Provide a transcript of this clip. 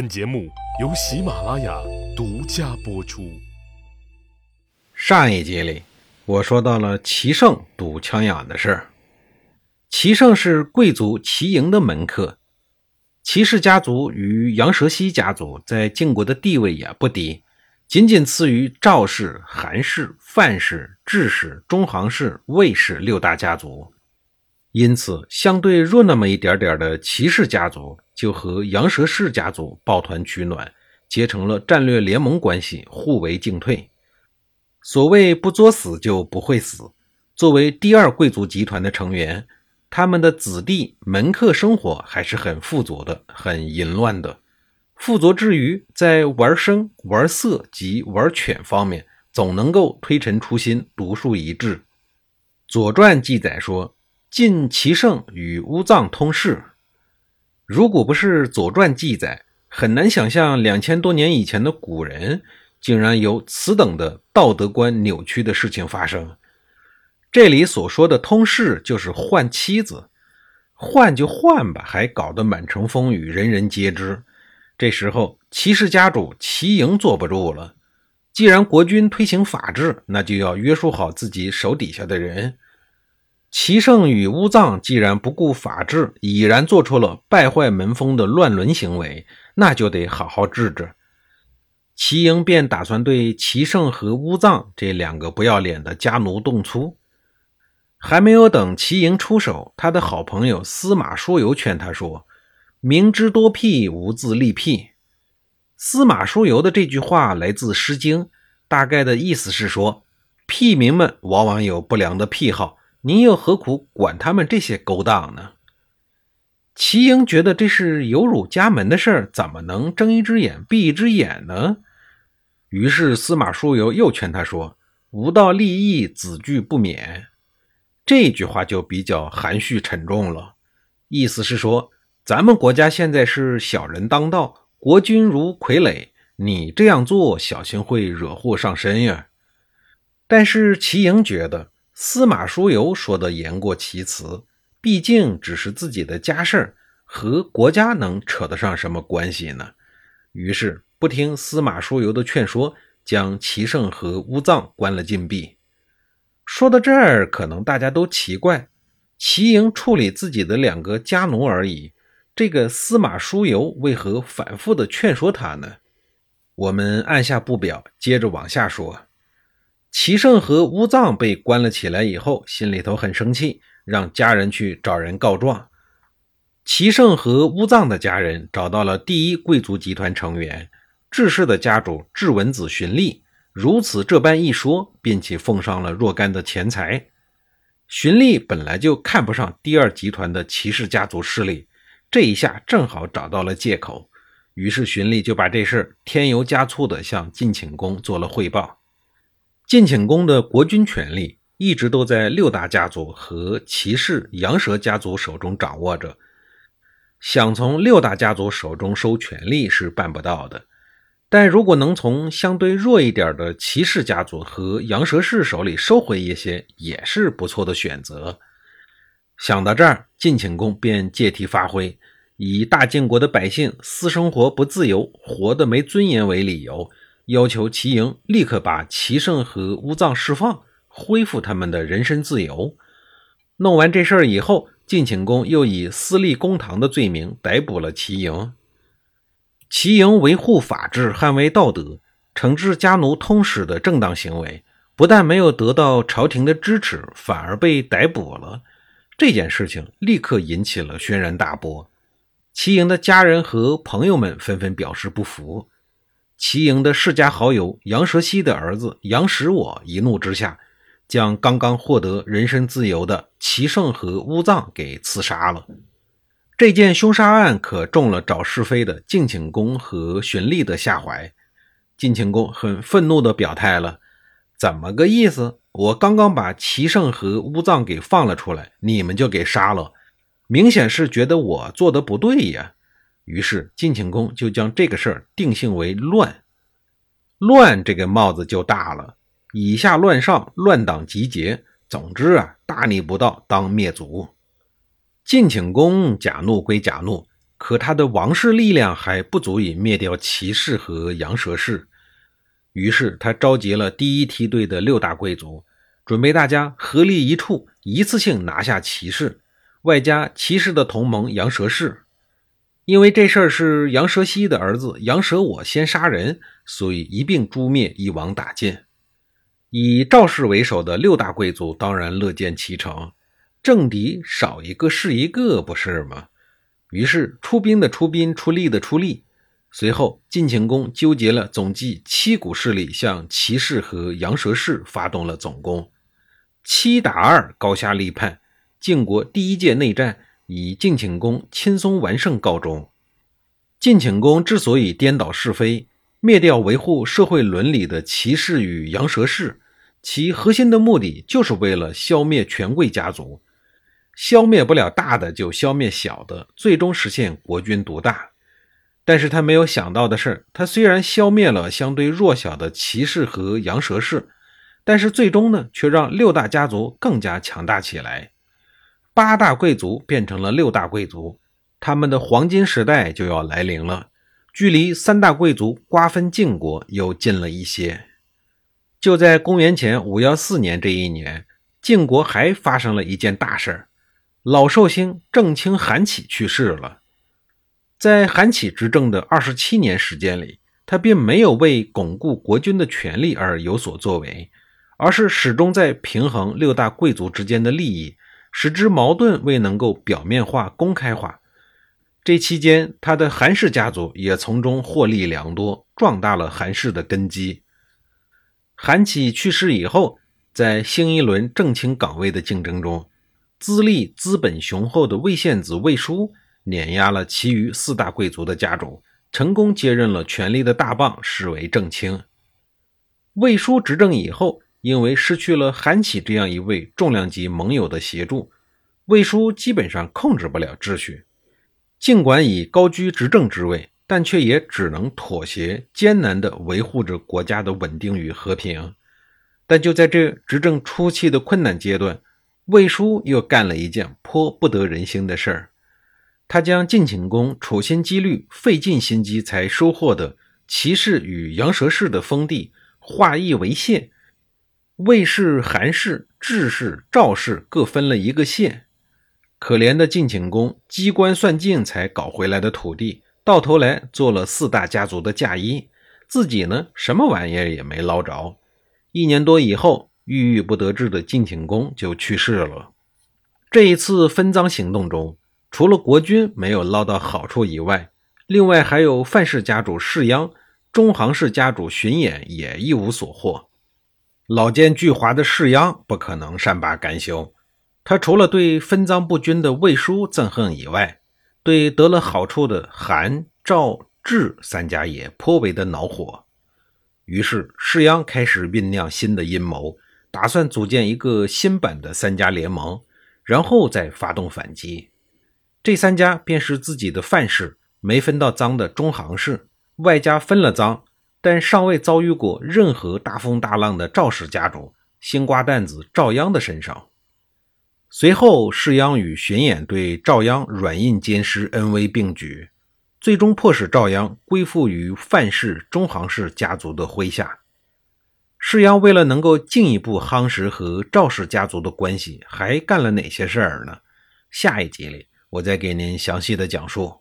本节目由喜马拉雅独家播出。上一集里，我说到了齐胜赌枪眼的事儿。齐胜是贵族齐营的门客，齐氏家族与杨蛇溪家族在晋国的地位也不低，仅仅次于赵氏、韩氏、范氏、智氏、中行氏、魏氏六大家族。因此，相对弱那么一点点的齐氏家族，就和杨蛇氏家族抱团取暖，结成了战略联盟关系，互为进退。所谓不作死就不会死。作为第二贵族集团的成员，他们的子弟门客生活还是很富足的，很淫乱的。富足之余，在玩生、玩色及玩犬方面，总能够推陈出新，独树一帜。《左传》记载说。晋齐胜与乌藏通事，如果不是《左传》记载，很难想象两千多年以前的古人竟然有此等的道德观扭曲的事情发生。这里所说的通事，就是换妻子，换就换吧，还搞得满城风雨，人人皆知。这时候，齐氏家主齐营坐不住了。既然国君推行法治，那就要约束好自己手底下的人。齐胜与乌藏既然不顾法治，已然做出了败坏门风的乱伦行为，那就得好好治治。齐营便打算对齐胜和乌藏这两个不要脸的家奴动粗。还没有等齐营出手，他的好朋友司马叔游劝他说：“明知多辟，无自立辟。”司马叔游的这句话来自《诗经》，大概的意思是说，屁民们往往有不良的癖好。您又何苦管他们这些勾当呢？齐英觉得这是有辱家门的事儿，怎么能睁一只眼闭一只眼呢？于是司马叔游又劝他说：“吾道利益，子惧不免。”这句话就比较含蓄沉重了，意思是说，咱们国家现在是小人当道，国君如傀儡，你这样做，小心会惹祸上身呀。但是齐英觉得。司马叔游说的言过其词，毕竟只是自己的家事儿，和国家能扯得上什么关系呢？于是不听司马叔游的劝说，将齐胜和乌藏关了禁闭。说到这儿，可能大家都奇怪：齐营处理自己的两个家奴而已，这个司马叔游为何反复的劝说他呢？我们按下不表，接着往下说。齐胜和乌藏被关了起来以后，心里头很生气，让家人去找人告状。齐胜和乌藏的家人找到了第一贵族集团成员智氏的家主智文子荀立，如此这般一说，并且奉上了若干的钱财。荀立本来就看不上第二集团的齐氏家族势力，这一下正好找到了借口，于是荀立就把这事添油加醋地向晋顷公做了汇报。晋顷公的国君权力一直都在六大家族和齐氏、杨蛇家族手中掌握着，想从六大家族手中收权力是办不到的。但如果能从相对弱一点的齐氏家族和杨蛇氏手里收回一些，也是不错的选择。想到这儿，晋顷公便借题发挥，以大晋国的百姓私生活不自由、活得没尊严为理由。要求齐营立刻把齐胜和乌藏释放，恢复他们的人身自由。弄完这事儿以后，晋顷公又以私立公堂的罪名逮捕了齐营。齐营维护法治、捍卫道德、惩治家奴通使的正当行为，不但没有得到朝廷的支持，反而被逮捕了。这件事情立刻引起了轩然大波。齐营的家人和朋友们纷纷表示不服。齐营的世家好友杨蛇溪的儿子杨使我一怒之下，将刚刚获得人身自由的齐胜和乌藏给刺杀了。这件凶杀案可中了找是非的晋顷公和荀立的下怀。晋顷公很愤怒地表态了：“怎么个意思？我刚刚把齐胜和乌藏给放了出来，你们就给杀了？明显是觉得我做的不对呀！”于是晋顷公就将这个事儿定性为乱，乱这个帽子就大了，以下乱上，乱党集结，总之啊，大逆不道，当灭族。晋顷公假怒归假怒，可他的王室力量还不足以灭掉齐氏和杨蛇氏。于是他召集了第一梯队的六大贵族，准备大家合力一处，一次性拿下齐氏，外加齐氏的同盟杨蛇氏。因为这事儿是杨蛇西的儿子杨蛇我先杀人，所以一并诛灭，一网打尽。以赵氏为首的六大贵族当然乐见其成，政敌少一个是一个，不是吗？于是出兵的出兵，出力的出力。随后，晋顷公纠结了总计七股势力，向齐氏和杨蛇氏发动了总攻，七打二，高下立判。晋国第一届内战以晋顷公轻松完胜告终。晋顷公之所以颠倒是非，灭掉维护社会伦理的齐氏与羊蛇氏，其核心的目的就是为了消灭权贵家族，消灭不了大的就消灭小的，最终实现国君独大。但是他没有想到的是，他虽然消灭了相对弱小的骑士和羊蛇氏，但是最终呢，却让六大家族更加强大起来。八大贵族变成了六大贵族，他们的黄金时代就要来临了。距离三大贵族瓜分晋国又近了一些。就在公元前五幺四年这一年，晋国还发生了一件大事儿：老寿星郑卿韩起去世了。在韩起执政的二十七年时间里，他并没有为巩固国君的权力而有所作为，而是始终在平衡六大贵族之间的利益，使之矛盾未能够表面化、公开化。这期间，他的韩氏家族也从中获利良多，壮大了韩氏的根基。韩起去世以后，在新一轮正卿岗位的竞争中，资历资本雄厚的魏献子魏书。碾压了其余四大贵族的家主，成功接任了权力的大棒，视为正卿。魏书执政以后，因为失去了韩起这样一位重量级盟友的协助，魏书基本上控制不了秩序。尽管已高居执政之位，但却也只能妥协，艰难地维护着国家的稳定与和平。但就在这执政初期的困难阶段，魏书又干了一件颇不得人心的事儿。他将晋顷公处心积虑、费尽心机才收获的齐氏与羊舌氏的封地化邑为县，魏氏、韩氏、智氏、赵氏各分了一个县。可怜的晋顷公机关算尽才搞回来的土地，到头来做了四大家族的嫁衣，自己呢什么玩意儿也没捞着。一年多以后，郁郁不得志的晋顷公就去世了。这一次分赃行动中。除了国君没有捞到好处以外，另外还有范氏家主士鞅、中行氏家主荀偃也一无所获。老奸巨猾的士鞅不可能善罢甘休，他除了对分赃不均的魏书憎恨以外，对得了好处的韩、赵、智三家也颇为的恼火。于是士鞅开始酝酿新的阴谋，打算组建一个新版的三家联盟，然后再发动反击。这三家便是自己的范氏没分到赃的中行氏，外加分了赃但尚未遭遇过任何大风大浪的赵氏家族新瓜蛋子赵鞅的身上。随后，世鞅与荀衍对赵鞅软硬兼施，恩威并举，最终迫使赵鞅归附于范氏、中行氏家族的麾下。世鞅为了能够进一步夯实和赵氏家族的关系，还干了哪些事儿呢？下一集里。我再给您详细的讲述。